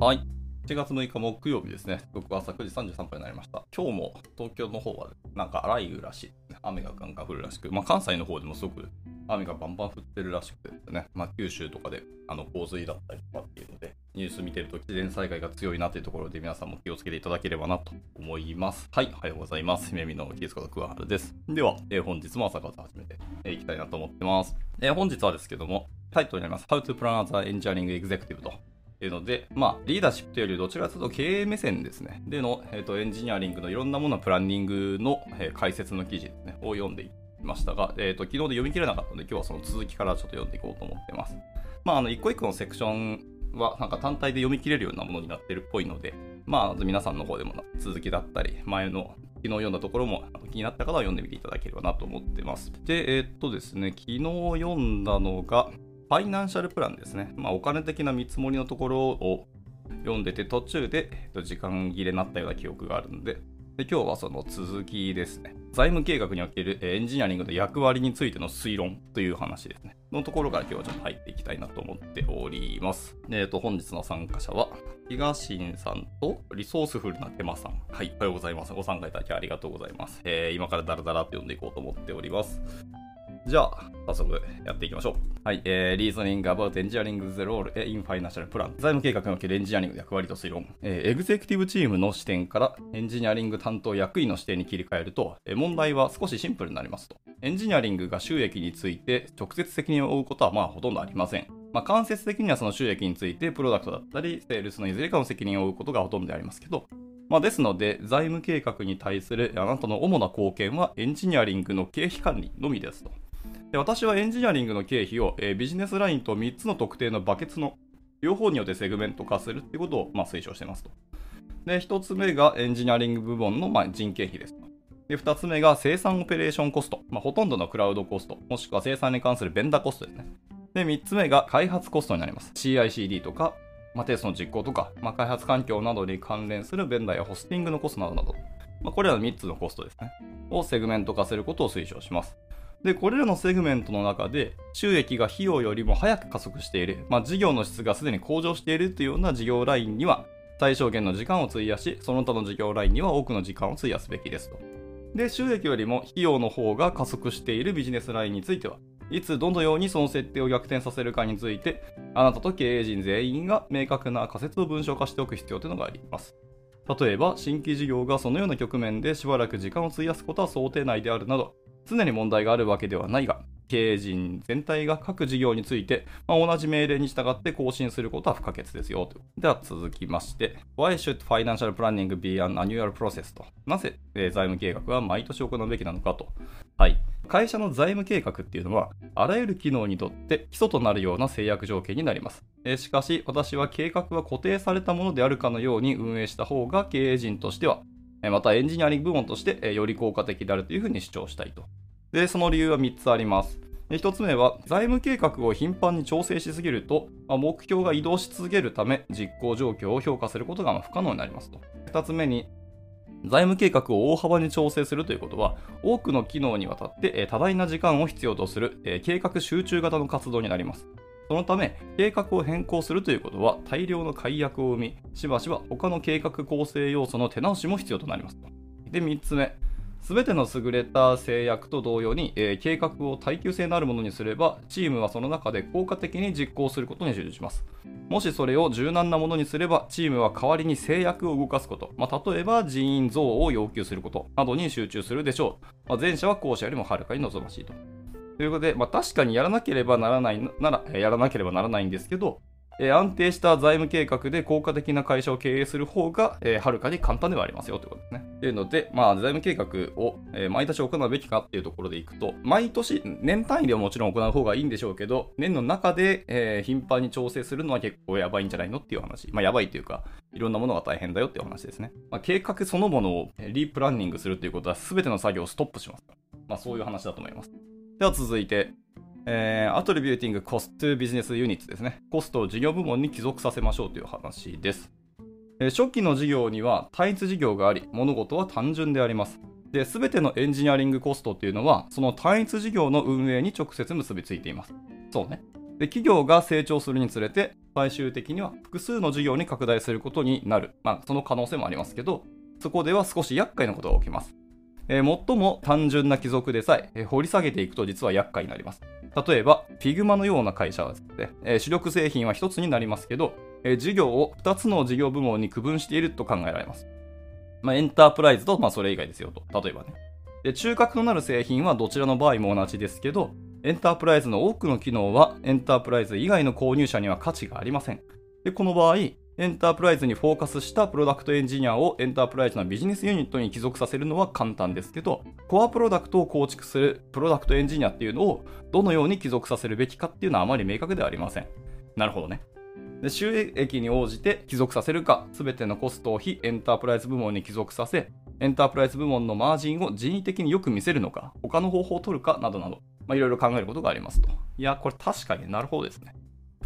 はい。7月6日木曜日ですね。僕は朝9時33分になりました。今日も東京の方はなんか雷雨らしい、雨がガンガン降るらしく、まあ関西の方でもすごく雨がバンバン降ってるらしくてですね、まあ九州とかであの洪水だったりとかっていうので、ニュース見てると自然災害が強いなというところで皆さんも気をつけていただければなと思います。はい、おはようございます。姫美のキースこと桑原です。では、えー、本日も朝活始めてい、えー、きたいなと思ってます。えー、本日はですけども、タイトルになります。How to Plan as a Engineering Executive というので、まあ、リーダーシップというよりどちらかというと経営目線ですね。での、えーと、エンジニアリングのいろんなものプランニングの、えー、解説の記事ですね、を読んでいましたが、えーと、昨日で読み切れなかったので、今日はその続きからちょっと読んでいこうと思ってます。まあ、あの、一個一個のセクションは、なんか単体で読み切れるようなものになってるっぽいので、まあ、皆さんの方でも続きだったり、前の昨日読んだところも気になった方は読んでみていただければなと思ってます。で、え、っとですね、昨日読んだのが、ファイナンシャルプランですね。まあ、お金的な見積もりのところを読んでて途中で時間切れになったような記憶があるのでで今日はその続きですね。財務計画におけるエンジニアリングの役割についての推論という話ですね。のところから今日はちょっと入っていきたいなと思っております。えっ、ー、と、本日の参加者は、東新さんとリソースフルなテマさん。はい、おはようございます。ご参加いただきありがとうございます。えー、今からダラダラと読んでいこうと思っております。じゃあ、早速やっていきましょう。はい、えー、リーズニング about engineering the role in financial plan 財務計画におけるエンジニアリングの役割と推論、えー、エグゼクティブチームの視点からエンジニアリング担当役員の視点に切り替えると、えー、問題は少しシンプルになりますと。エンジニアリングが収益について直接責任を負うことはまあほとんどありません。まあ、間接的にはその収益についてプロダクトだったり、セールスのいずれかの責任を負うことがほとんどでありますけど、まあ、ですので、財務計画に対するあなたの主な貢献はエンジニアリングの経費管理のみですと。私はエンジニアリングの経費を、えー、ビジネスラインと3つの特定のバケツの両方によってセグメント化するっていうことを、まあ、推奨していますと。で、1つ目がエンジニアリング部門の、まあ、人件費です。で、2つ目が生産オペレーションコスト。まあ、ほとんどのクラウドコスト、もしくは生産に関するベンダーコストですね。で、3つ目が開発コストになります。 CI/CD とか、まあ、テストの実行とか、まあ、開発環境などに関連するベンダーやホスティングのコストなどなど。まあ、これらの3つのコストですね。をセグメント化することを推奨します。で、これらのセグメントの中で、収益が費用よりも早く加速している、まあ、事業の質がすでに向上しているというような事業ラインには、最小限の時間を費やし、その他の事業ラインには多くの時間を費やすべきですと。で、収益よりも費用の方が加速しているビジネスラインについては、いつどのようにその設定を逆転させるかについて、あなたと経営陣全員が明確な仮説を文章化しておく必要というのがあります。例えば、新規事業がそのような局面でしばらく時間を費やすことは想定内であるなど、常に問題があるわけではないが、経営陣全体が各事業について、まあ、同じ命令に従って更新することは不可欠ですよ。では続きまして、Why should financial planning be an annual process? と。なぜ、え、財務計画は毎年行うべきなのかと。はい。会社の財務計画っていうのは、あらゆる機能にとって基礎となるような制約条件になります。え、しかし、私は計画は固定されたものであるかのように運営した方が経営陣としてはまたエンジニアリング部門としてより効果的であるというふうに主張したいと。で、その理由は3つあります。1つ目は、財務計画を頻繁に調整しすぎると、目標が移動し続けるため、実行状況を評価することが不可能になりますと。2つ目に、財務計画を大幅に調整するということは、多くの機能にわたって多大な時間を必要とする計画集中型の活動になります。そのため、計画を変更するということは大量の解約を生み、しばしば他の計画構成要素の手直しも必要となります。で、3つ目。すべての優れた制約と同様に、えー、計画を耐久性のあるものにすれば、チームはその中で効果的に実行することに集中します。もしそれを柔軟なものにすれば、チームは代わりに制約を動かすこと、まあ、例えば人員増を要求することなどに集中するでしょう。まあ、前者は後者よりもはるかに望ましいと。ということで、まあ、確かにやらなければならないなら、やらなければならないんですけど、えー、安定した財務計画で効果的な会社を経営する方が、えー、はるかに簡単ではありますよということですね。というので、まあ、財務計画を、えー、毎年行うべきかっていうところでいくと、毎年、年単位ではもちろん行う方がいいんでしょうけど、年の中で、えー、頻繁に調整するのは結構やばいんじゃないのっていう話。まあ、やばいというか、いろんなものが大変だよっていう話ですね。まあ、計画そのものをリープランニングするということは、全ての作業をストップします。まあ、そういう話だと思います。では続いて、えー、アトリビューティングコストビジネスユニットですね。コストを事業部門に帰属させましょうという話です。えー、初期の事業には単一事業があり、物事は単純であります。で、すべてのエンジニアリングコストっていうのは、その単一事業の運営に直接結びついています。そうね。で、企業が成長するにつれて、最終的には複数の事業に拡大することになる。まあ、その可能性もありますけど、そこでは少し厄介なことが起きます。えー、最も単純な貴族でさええー、掘り下げていくと実は厄介になります。例えば、Figma のような会社はですね、えー、主力製品は1つになりますけど、え事業を2つの事業部門に区分していると考えられます。まあ、エンタープライズと、まあ、それ以外ですよと。例えばね。で、中核となる製品はどちらの場合も同じですけど、エンタープライズの多くの機能はエンタープライズ以外の購入者には価値がありません。で、この場合、エンタープライズにフォーカスしたプロダクトエンジニアをエンタープライズのビジネスユニットに帰属させるのは簡単ですけど、コアプロダクトを構築するプロダクトエンジニアっていうのをどのように帰属させるべきかっていうのはあまり明確ではありません。なるほどね。で収益に応じて帰属させるか、すべてのコストを非エンタープライズ部門に帰属させ、エンタープライズ部門のマージンを人為的によく見せるのか、他の方法を取るかなどなど、まあ、いろいろ考えることがありますと。いや、これ確かになるほどですね。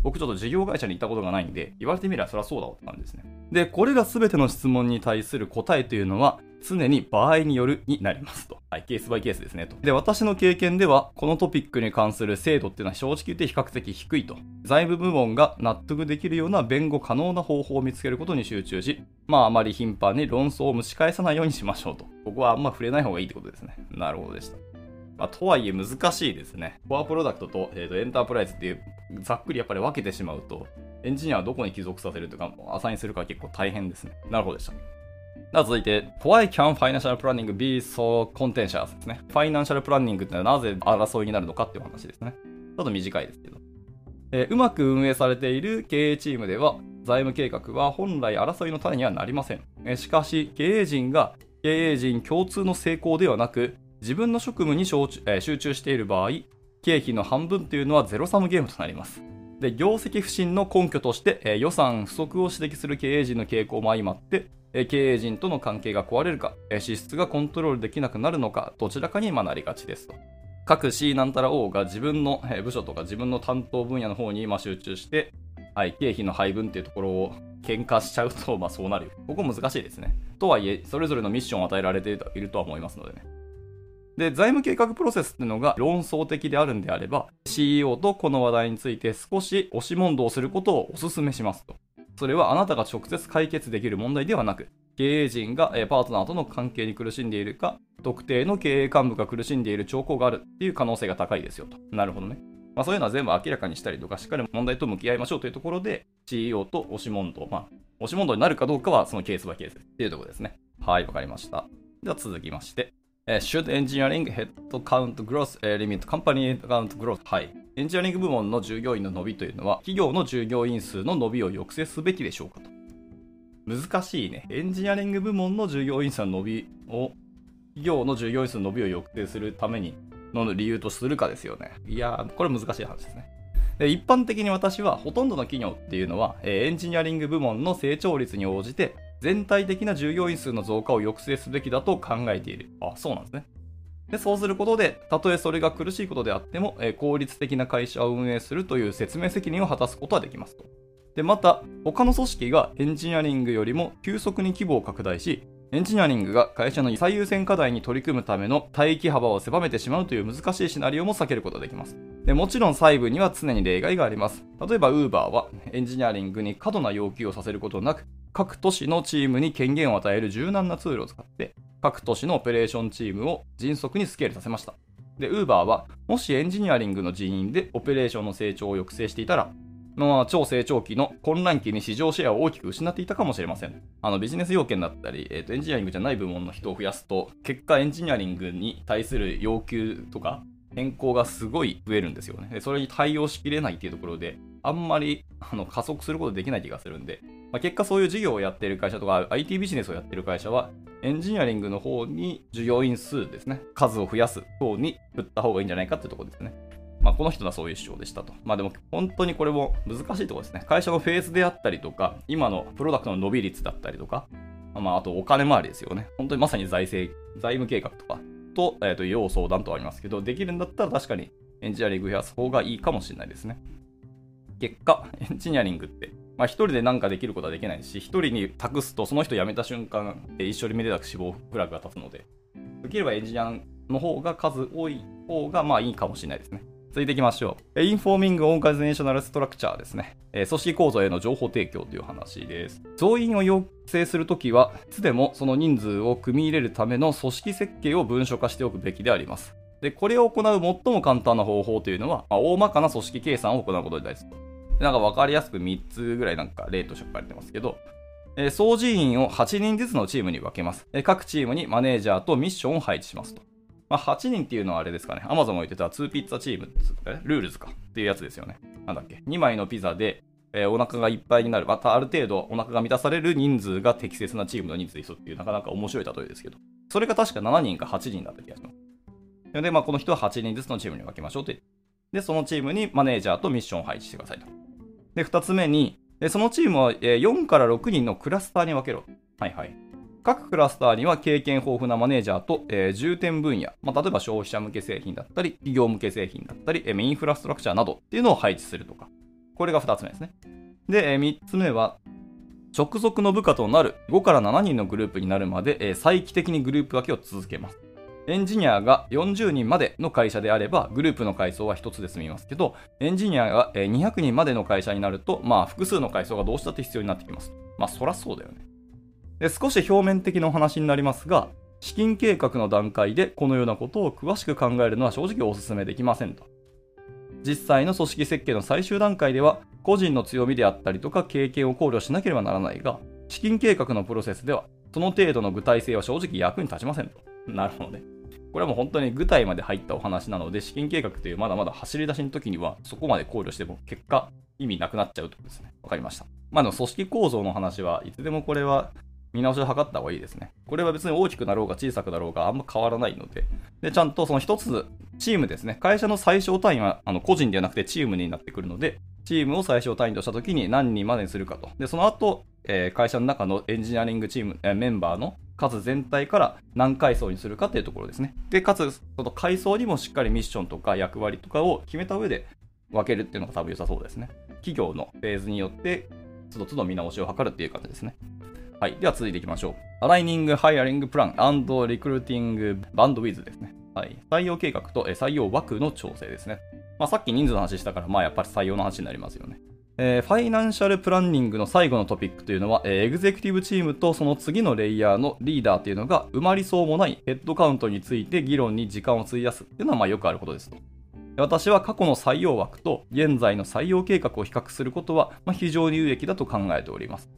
僕ちょっと事業会社に行ったことがないんで、言われてみればそりゃそうだわって感じですね。で、これら全ての質問に対する答えというのは、常に場合によるになりますと。はい、ケースバイケースですねと。で、私の経験では、このトピックに関する精度っていうのは正直言って比較的低いと。財務部門が納得できるような弁護可能な方法を見つけることに集中し、まああまり頻繁に論争を蒸し返さないようにしましょうと。ここはあんま触れない方がいいってことですね。なるほどでした。まあ、とはいえ難しいですね。コアプロダクトと,、えー、とエンタープライズっていうざっくりやっぱり分けてしまうと、エンジニアはどこに帰属させるとか、アサインするか結構大変ですね。なるほどでした。では続いて、Why can financial planning be so contentious? ですね。ファイナンシャルプランニングってのはなぜ争いになるのかっていう話ですね。ちょっと短いですけど。えー、うまく運営されている経営チームでは、財務計画は本来争いの種にはなりません。えー、しかし、経営陣が経営陣共通の成功ではなく、自分の職務に集中している場合、経費の半分というのはゼロサムゲームとなります。で、業績不振の根拠として、え予算不足を指摘する経営陣の傾向も相まって、え経営陣との関係が壊れるか、え支出がコントロールできなくなるのか、どちらかになりがちですと。各 C なんたら O が自分の部署とか自分の担当分野の方に今集中して、はい、経費の配分っていうところを喧嘩しちゃうと、まあそうなる。ここ難しいですね。とはいえ、それぞれのミッションを与えられているとは思いますのでね。で、財務計画プロセスっていうのが論争的であるんであれば、CEO とこの話題について少し押し問答することをお勧めしますと。それはあなたが直接解決できる問題ではなく、経営陣がパートナーとの関係に苦しんでいるか、特定の経営幹部が苦しんでいる兆候があるっていう可能性が高いですよと。なるほどね。まあ、そういうのは全部明らかにしたりとか、しっかり問題と向き合いましょうというところで、CEO と押し問答、まあ、押し問答になるかどうかはそのケースバイケースっていうところですね。はい、わかりました。では続きまして、えー、should engineering headcount growth、えー、limit company account growth はい。エンジニアリング部門の従業員の伸びというのは、企業の従業員数の伸びを抑制すべきでしょうかと。難しいね。エンジニアリング部門の従業員数の伸びを、企業の従業員数の伸びを抑制するためにの理由とするかですよね。いやー、これ難しい話ですね。で一般的に私は、ほとんどの企業っていうのは、えー、エンジニアリング部門の成長率に応じて、全体的な従業員数の増加を抑制すべきだと考えている。あ、そうなんですね。でそうすることで、たとえそれが苦しいことであっても、え、効率的な会社を運営するという説明責任を果たすことはできますと。で、また、他の組織がエンジニアリングよりも急速に規模を拡大し、エンジニアリングが会社の最優先課題に取り組むための帯域幅を狭めてしまうという難しいシナリオも避けることができます。でもちろん細部には常に例外があります。例えば Uber はエンジニアリングに過度な要求をさせることなく、各都市のチームに権限を与える柔軟なツールを使って、各都市のオペレーションチームを迅速にスケールさせました。で、Uber は、もしエンジニアリングの人員でオペレーションの成長を抑制していたら、まあ、超成長期の混乱期に市場シェアを大きく失っていたかもしれません。あのビジネス要件だったり、えーと、エンジニアリングじゃない部門の人を増やすと、結果エンジニアリングに対する要求とか変更がすごい増えるんですよね。でそれに対応しきれないっていうところで、あんまりあの加速することできない気がするんで、まあ、結果そういう事業をやっている会社とか IT ビジネスをやっている会社はエンジニアリングの方に従業員数ですね、数を増やす方に振った方がいいんじゃないかっていうところですね。まあ、この人はそういう主張でしたと。まあでも本当にこれも難しいところですね。会社のフェーズであったりとか、今のプロダクトの伸び率だったりとか、まああとお金回りですよね。本当にまさに財政、財務計画とかと、えっ、ー、と、要相談とありますけど、できるんだったら確かにエンジニアリング増やす方がいいかもしれないですね。結果、エンジニアリングって、まあ一人で何かできることはできないし、一人に託すとその人辞めた瞬間、一緒にめでたく死亡フラグが立つので、できればエンジニアの方が数多い方がまあいいかもしれないですね。続いていきましょう。インフォーミングオーガニゼーショナルストラクチャーですね。組織構造への情報提供という話です。増員を要請するときは、いつでもその人数を組み入れるための組織設計を文書化しておくべきであります。で、これを行う最も簡単な方法というのは、まあ、大まかな組織計算を行うことになります。なんか分かりやすく3つぐらいなんか例として書かれてますけど、えー、総人員を8人ずつのチームに分けます、えー、各チームにマネージャーとミッションを配置しますと。まあ、8人っていうのはあれですかね。アマゾンも言ってた2ピッツァチームルールズかっていうやつですよね。なんだっけ。2枚のピザで、えー、お腹がいっぱいになる。またある程度お腹が満たされる人数が適切なチームの人数ですっていうなかなか面白い例えですけど。それが確か7人か8人だった気がします。で、まあ、この人は8人ずつのチームに分けましょうって。で、そのチームにマネージャーとミッションを配置してくださいと。で、2つ目に、そのチームは4から6人のクラスターに分けろ。はいはい。各クラスターには経験豊富なマネージャーと、えー、重点分野、まあ、例えば消費者向け製品だったり、企業向け製品だったり、えー、インフラストラクチャーなどっていうのを配置するとか。これが2つ目ですね。で、えー、3つ目は、直属の部下となる5から7人のグループになるまで、えー、再帰的にグループ分けを続けます。エンジニアが40人までの会社であれば、グループの階層は1つで済みますけど、エンジニアが200人までの会社になると、まあ、複数の階層がどうしたって必要になってきます。まあ、そらそうだよね。で少し表面的なお話になりますが、資金計画の段階でこのようなことを詳しく考えるのは正直お勧めできませんと。実際の組織設計の最終段階では、個人の強みであったりとか経験を考慮しなければならないが、資金計画のプロセスでは、その程度の具体性は正直役に立ちませんと。なるほどね。これはもう本当に具体まで入ったお話なので、資金計画というまだまだ走り出しの時には、そこまで考慮しても結果、意味なくなっちゃうということですね。わかりました。まあ、の組織構造の話はいつでもこれは見直しを図った方がいいですね。これは別に大きくなろうが小さくなろうがあんま変わらないので、でちゃんとその一つ、チームですね。会社の最小単位はあの個人ではなくてチームになってくるので、チームを最小単位としたときに何人までにするかと。で、その後、えー、会社の中のエンジニアリングチーム、えー、メンバーの数全体から何階層にするかっていうところですね。で、かつ、その階層にもしっかりミッションとか役割とかを決めた上で分けるっていうのが多分良さそうですね。企業のフェーズによって、つどつど見直しを図るっていう感じですね。はい。では続いていきましょう。アライニング、ハイアリングプランリクルーティングバンドウィズですね。はい。採用計画と採用枠の調整ですね。まあ、さっき人数の話したから、まあやっぱり採用の話になりますよね。えー、ファイナンシャルプランニングの最後のトピックというのは、えー、エグゼクティブチームとその次のレイヤーのリーダーというのが埋まりそうもないヘッドカウントについて議論に時間を費やすっていうのはまあよくあることですと。私は過去の採用枠と現在の採用計画を比較することは、まあ、非常に有益だと考えております。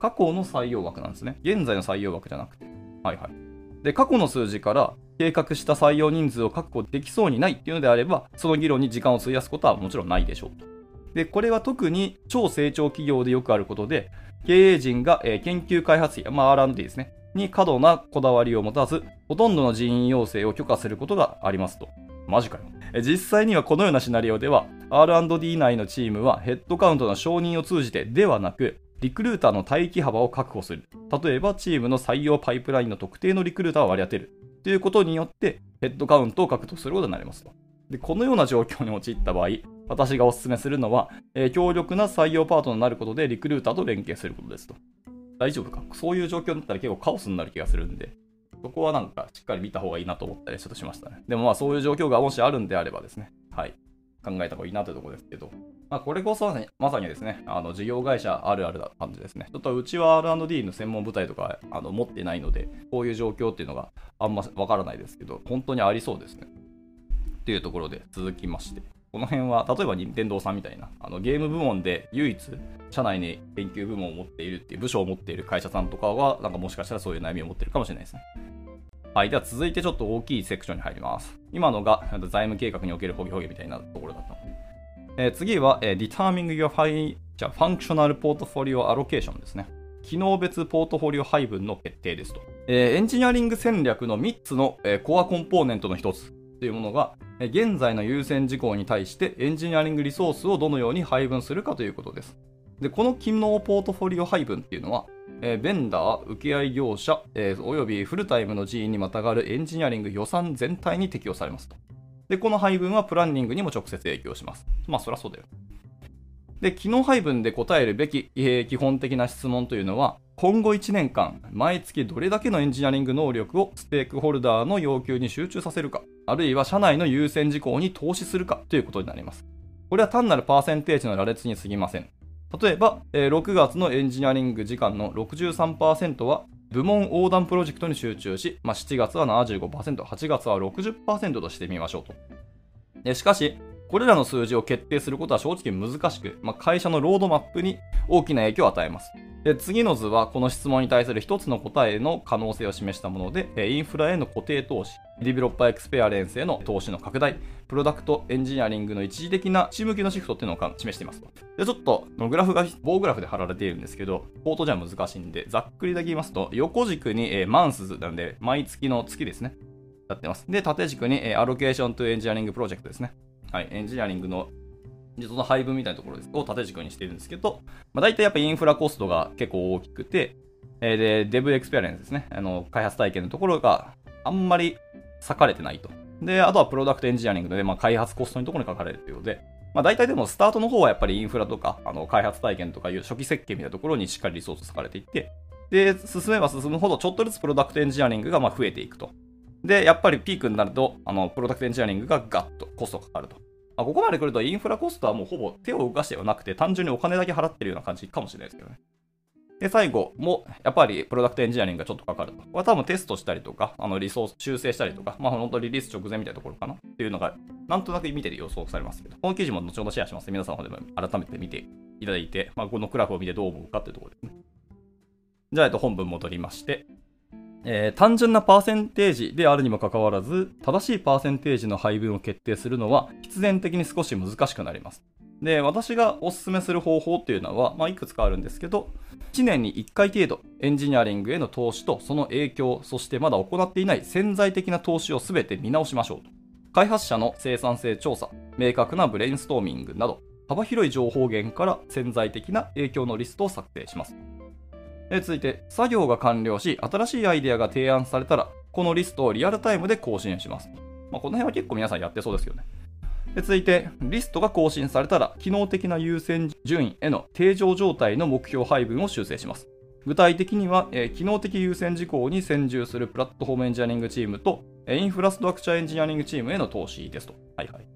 過去の採用枠なんですね。現在の採用枠じゃなくて。はいはい。で、過去の数字から計画した採用人数を確保できそうにないっていうのであれば、その議論に時間を費やすことはもちろんないでしょうと。で、これは特に超成長企業でよくあることで、経営陣が、えー、研究開発費、まあ R&D ですね、に過度なこだわりを持たず、ほとんどの人員要請を許可することがありますと。マジかよ。実際にはこのようなシナリオでは、R&D 内のチームはヘッドカウントの承認を通じてではなく、リクルーターの待機幅を確保する。例えば、チームの採用パイプラインの特定のリクルーターを割り当てる。ということによって、ヘッドカウントを獲得することになりますと。で、このような状況に陥った場合、私がお勧めするのは、えー、強力な採用パートナーになることでリクルーターと連携することですと。大丈夫か？そういう状況になったら結構カオスになる気がするんで、そこはなんかしっかり見た方がいいなと思ったりちょっとしましたね。でもまあそういう状況がもしあるんであればですね、はい。考えた方がいいなというところですけど、まあ、これこそねまさにですね、あの事業会社あるあるな感じですね。ちょっとうちは R&D の専門部隊とかあの持ってないので、こういう状況っていうのがあんまわからないですけど、本当にありそうですね。っていうところで続きまして、この辺は例えば任天堂さんみたいなあのゲーム部門で唯一社内に研究部門を持っているっていう部署を持っている会社さんとかはなんかもしかしたらそういう悩みを持ってるかもしれないですね。はい。では続いてちょっと大きいセクションに入ります。今のが財務計画におけるホゲホゲみたいなところだったので。えー、次は、えー、Determining Your High じゃ Functional Portfolio Allocation ですね。機能別ポートフォリオ配分の決定ですと。えー、エンジニアリング戦略の3つの、えー、コアコンポーネントの1つというものが、えー、現在の優先事項に対してエンジニアリングリソースをどのように配分するかということです。で、この機能ポートフォリオ配分っていうのは、えー、ベンダー、請合業者、えー、およびフルタイムの人員にまたがるエンジニアリング予算全体に適用されますと。で、この配分はプランニングにも直接影響します。まあ、そりゃそうだよ。で、機能配分で答えるべき、えー、基本的な質問というのは、今後1年間、毎月どれだけのエンジニアリング能力をステークホルダーの要求に集中させるか、あるいは社内の優先事項に投資するかということになります。これは単なるパーセンテージの羅列に過ぎません。例えば、え、6月のエンジニアリング時間の63%は部門横断プロジェクトに集中し、まあ、7月は75%、8月は60%としてみましょうと。しかし、これらの数字を決定することは正直難しく、まあ、会社のロードマップに大きな影響を与えます。で次の図はこの質問に対する一つの答えの可能性を示したもので、インフラへの固定投資、 developer experience への投資の拡大、プロダクトエンジニアリングの一時的なチーム向けのシフトっていうのを示しています。で、ちょっと、グラフが棒グラフで貼られているんですけど、ポートじゃ難しいんで、ざっくりだけ言いますと、横軸に、え、 Months なんで、毎月の月ですね。やってます。で、縦軸に、え、 Allocation to Engineering Project ですね。はい、エンジニアリングのその配分みたいなところを縦軸にしてるんですけど、まあ、大体やっぱインフラコストが結構大きくて、えー、で、 Dev Experience ですね。あの、開発体験のところがあんまり割かれてないと。で、あとはプロダクトエンジニアリングで、まあ、開発コストのところに書かれるということで、まあ、大体でもスタートの方はやっぱりインフラとか、あの、開発体験とかいう初期設計みたいなところにしっかりリソース割かれていって、で、進めば進むほどちょっとずつプロダクトエンジニアリングがまあ増えていくと。で、やっぱりピークになると、あの、プロダクトエンジニアリングがガッとコストかかると。あ、ここまで来るとインフラコストはもうほぼ手を動かしてはなくて、単純にお金だけ払ってるような感じかもしれないですけどね。で、最後も、やっぱりプロダクトエンジニアリングがちょっとかかると。これは多分テストしたりとか、あのリソース修正したりとか、まあ本当リリース直前みたいなところかなっていうのが、なんとなく見てて予想されますけど、この記事も後ほどシェアします。皆さんの方でも改めて見ていただいて、まあこのグラフを見てどう思うかっていうところですね。じゃあ、えっと、本文戻りまして、えー、単純なパーセンテージであるにもかかわらず、正しいパーセンテージの配分を決定するのは必然的に少し難しくなります。で、私がお勧めする方法っていうのは、まあ、いくつかあるんですけど、1年に1回程度、エンジニアリングへの投資とその影響、そしてまだ行っていない潜在的な投資を全て見直しましょうと。開発者の生産性調査、明確なブレインストーミングなど、幅広い情報源から潜在的な影響のリストを策定します。え続いて、作業が完了し、新しいアイデアが提案されたら、このリストをリアルタイムで更新します。まあ、この辺は結構皆さんやってそうですよね。で続いて、リストが更新されたら、機能的な優先順位への定常状態の目標配分を修正します。具体的には、えー、機能的優先事項に専従するプラットフォームエンジニアリングチームと、えインフラストラクチャーエンジニアリングチームへの投資ですと。はいはい。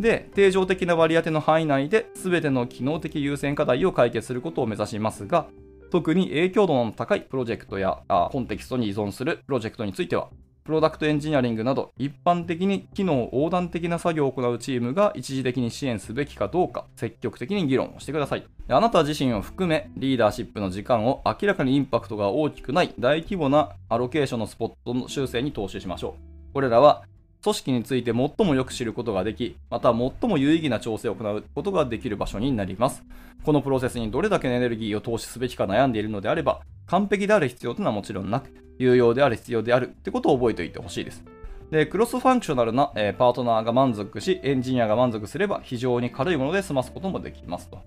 で、定常的な割り当ての範囲内で全ての機能的優先課題を解決することを目指しますが、特に影響度の高いプロジェクトやコンテキストに依存するプロジェクトについては、プロダクトエンジニアリングなど一般的に機能横断的な作業を行うチームが一時的に支援すべきかどうか積極的に議論をしてください。あなた自身を含めリーダーシップの時間を明らかにインパクトが大きくない大規模なアロケーションのスポットの修正に投資しましょう。これらは組織について最もよく知ることができ、また最も有意義な調整を行うことができる場所になります。このプロセスにどれだけのエネルギーを投資すべきか悩んでいるのであれば、完璧である必要というのはもちろんなく、有用である必要であるってことを覚えておいてほしいです。で、クロスファンクショナルな、えー、パートナーが満足し、エンジニアが満足すれば非常に軽いもので済ますこともできますと。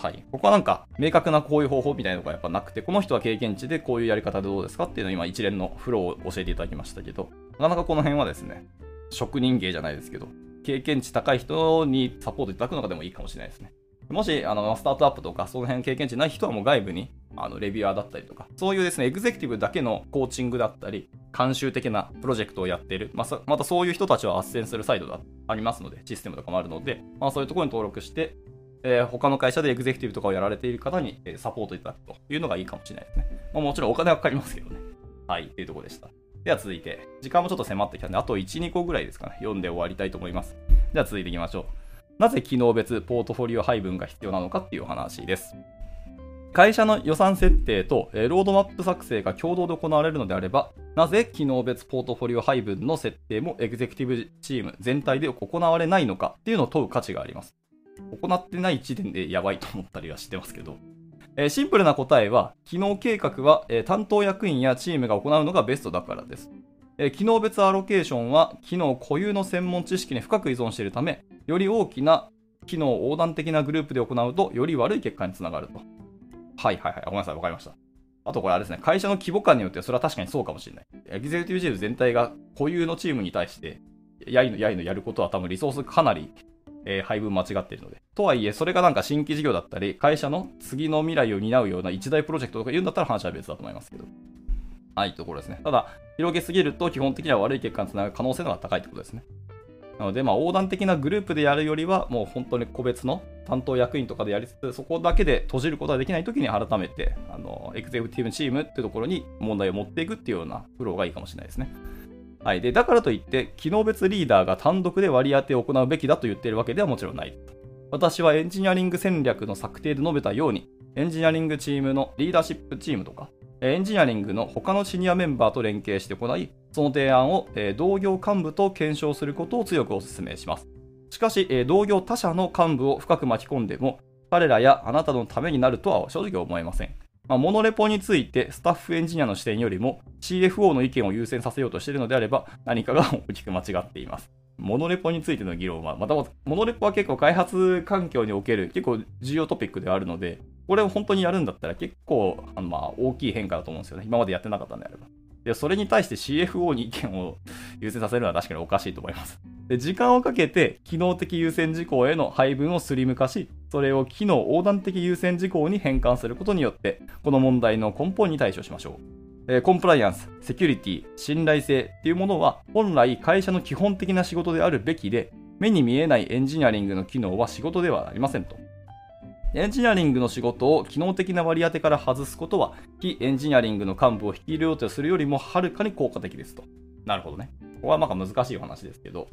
はい。ここはなんか、明確なこういう方法みたいなのがやっぱなくて、この人は経験値でこういうやり方でどうですかっていうのを今一連のフローを教えていただきましたけど、なかなかこの辺はですね、職人芸じゃないですけど、経験値高い人にサポートいただくのがでもいいかもしれないですね。もし、あの、スタートアップとか、その辺経験値ない人はもう外部に、あの、レビュアーだったりとか、そういうですね、エグゼクティブだけのコーチングだったり、慣習的なプロジェクトをやっている、まあ、またそういう人たちを斡旋するサイドがありますので、システムとかもあるので、まあ、そういうところに登録して、えー、他の会社でエグゼクティブとかをやられている方に、えサポートいただくというのがいいかもしれないですね。まあ、もちろんお金はかかりますけどね。はい、というところでした。では続いて、時間もちょっと迫ってきたんで、あと1、2個ぐらいですかね、読んで終わりたいと思います。では続いていきましょう。なぜ機能別ポートフォリオ配分が必要なのかっていう話です。会社の予算設定とロードマップ作成が共同で行われるのであれば、なぜ機能別ポートフォリオ配分の設定もエグゼクティブチーム全体で行われないのかっていうのを問う価値があります。行ってない時点でやばいと思ったりはしてますけど。えシンプルな答えは、機能計画は、え担当役員やチームが行うのがベストだからです。え機能別アロケーションは、機能固有の専門知識に深く依存しているため、より大きな機能横断的なグループで行うと、より悪い結果につながると。はいはいはい。ごめんなさい。わかりました。あとこれあれですね、会社の規模感によってはそれは確かにそうかもしれない。エグゼクティブチーム全体が固有のチームに対して、やいのやいのやることは多分リソースかなりえー、配分間違ってるので。とはいえ、それがなんか新規事業だったり、会社の次の未来を担うような一大プロジェクトとか言うんだったら話は別だと思いますけど。はい、ところですね。ただ、広げすぎると基本的には悪い結果につながる可能性の方が高いってことですね。なので、まあ、横断的なグループでやるよりは、もう本当に個別の担当役員とかでやりつつ、そこだけで閉じることができないときに改めて、あの、エクゼクティブチームっていうところに問題を持っていくっていうようなフローがいいかもしれないですね。はい。で、だからといって、機能別リーダーが単独で割り当てを行うべきだと言っているわけではもちろんない。私はエンジニアリング戦略の策定で述べたように、エンジニアリングチームのリーダーシップチームとか、エンジニアリングの他のシニアメンバーと連携して行い、その提案を同業幹部と検証することを強くお勧めします。しかし、同業他社の幹部を深く巻き込んでも、彼らやあなたのためになるとは正直思えません。まあ、モノレポについてスタッフエンジニアの視点よりも CFO の意見を優先させようとしているのであれば何かが大きく間違っています。モノレポについての議論は、またモノレポは結構開発環境における結構重要トピックではあるので、これを本当にやるんだったら結構あのまあ大きい変化だと思うんですよね。今までやってなかったんであれば。で、それに対して CFO に意見を優先させるのは確かにおかしいと思います。で、時間をかけて機能的優先事項への配分をスリム化し、それを機能横断的優先事項に変換することによって、この問題の根本に対処しましょう。えコンプライアンス、セキュリティ、信頼性っていうものは本来会社の基本的な仕事であるべきで、目に見えないエンジニアリングの機能は仕事ではありませんと。エンジニアリングの仕事を機能的な割り当てから外すことは、非エンジニアリングの幹部を引き入れようとするよりもはるかに効果的ですと。なるほどね。ここはまあ難しいお話ですけど、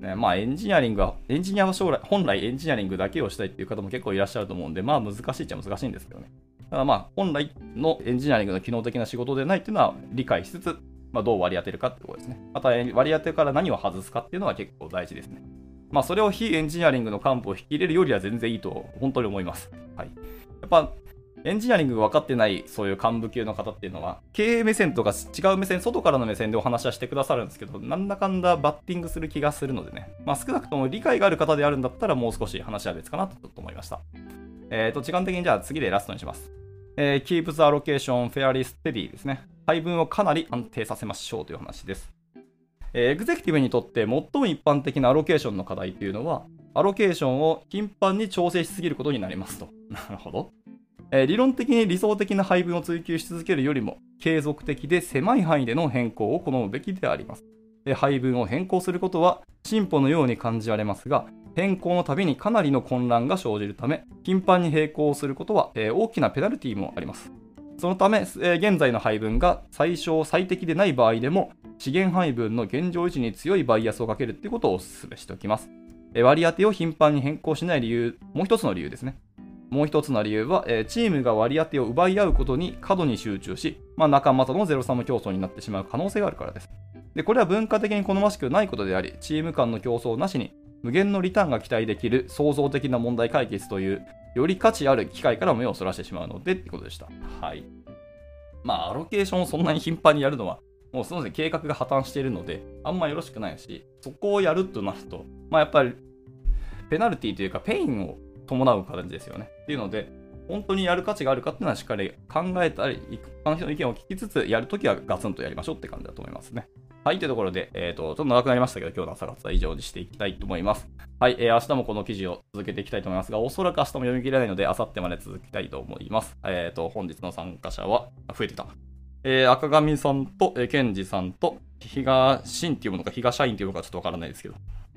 ね、まあエンジニアリングは、エンジニアは将来、本来エンジニアリングだけをしたいっていう方も結構いらっしゃると思うんで、まあ難しいっちゃ難しいんですけどね。ただまあ本来のエンジニアリングの機能的な仕事でないっていうのは理解しつつ、まあ、どう割り当てるかってころですね。また割り当てから何を外すかっていうのは結構大事ですね。まあ、それを非エンジニアリングの幹部を引き入れるよりは全然いいと本当に思います。はい。やっぱ、エンジニアリングが分かってないそういう幹部級の方っていうのは、経営目線とか違う目線、外からの目線でお話はしてくださるんですけど、なんだかんだバッティングする気がするのでね、まあ、少なくとも理解がある方であるんだったらもう少し話は別かなと思いました。えっ、ー、と、時間的にじゃあ次でラストにします。えー、keep the allocation fairly steady ですね。配分をかなり安定させましょうという話です。えエグゼクティブにとって最も一般的なアロケーションの課題というのは、アロケーションを頻繁に調整しすぎることになりますと。なるほど。えー、理論的に理想的な配分を追求し続けるよりも、継続的で狭い範囲での変更を好むべきであります。え配分を変更することは進歩のように感じられますが、変更のたびにかなりの混乱が生じるため、頻繁に並行することは、えー、大きなペナルティーもあります。そのため、えー、現在の配分が最小最適でない場合でも、資源配分の現状維持に強いバイアスをかけるっていうことをお勧めしておきます。え割り当てを頻繁に変更しない理由、もう一つの理由ですね。もう一つの理由は、えチームが割り当てを奪い合うことに過度に集中し、まあ、仲間とのゼロサム競争になってしまう可能性があるからです。で、これは文化的に好ましくないことであり、チーム間の競争なしに無限のリターンが期待できる創造的な問題解決という、より価値ある機会から目をそらしてしまうのでってことでした。はい。まあ、アロケーションをそんなに頻繁にやるのはもうその時計画が破綻しているので、あんまよろしくないし、そこをやるとなると、まあやっぱり、ペナルティというか、ペインを伴う感じですよね。っていうので、本当にやる価値があるかっていうのはしっかり考えたり、一般の人の意見を聞きつつ、やるときはガツンとやりましょうって感じだと思いますね。はい、というところで、えっ、ー、と、ちょっと長くなりましたけど、今日の朝活は以上にしていきたいと思います。はい、えー、明日もこの記事を続けていきたいと思いますが、おそらく明日も読み切れないので、明後日まで続きたいと思います。えっ、ー、と、本日の参加者は、増えてた。えー、赤上さんと、えー、ケンジさんと、比嘉ンっていうものか、比嘉社員っていうのかちょっとわからないですけど、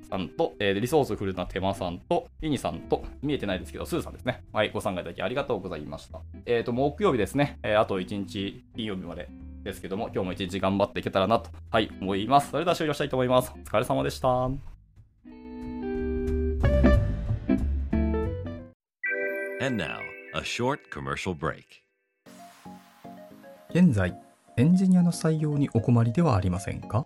さんと、えー、リソースフルなテマさんと、イニさんと、見えてないですけど、スーさんですね。はい、ご参加いただきありがとうございました。えっ、ー、と、木曜日ですね、えー、あと1日、金曜日までですけども、今日も1日頑張っていけたらなと、はい、思います。それでは終了したいと思います。お疲れ様でした。And now, a short commercial break. 現在、エンジニアの採用にお困りではありませんか？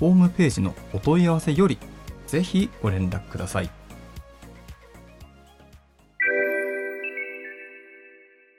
ホームページのお問い合わせよりぜひご連絡ください。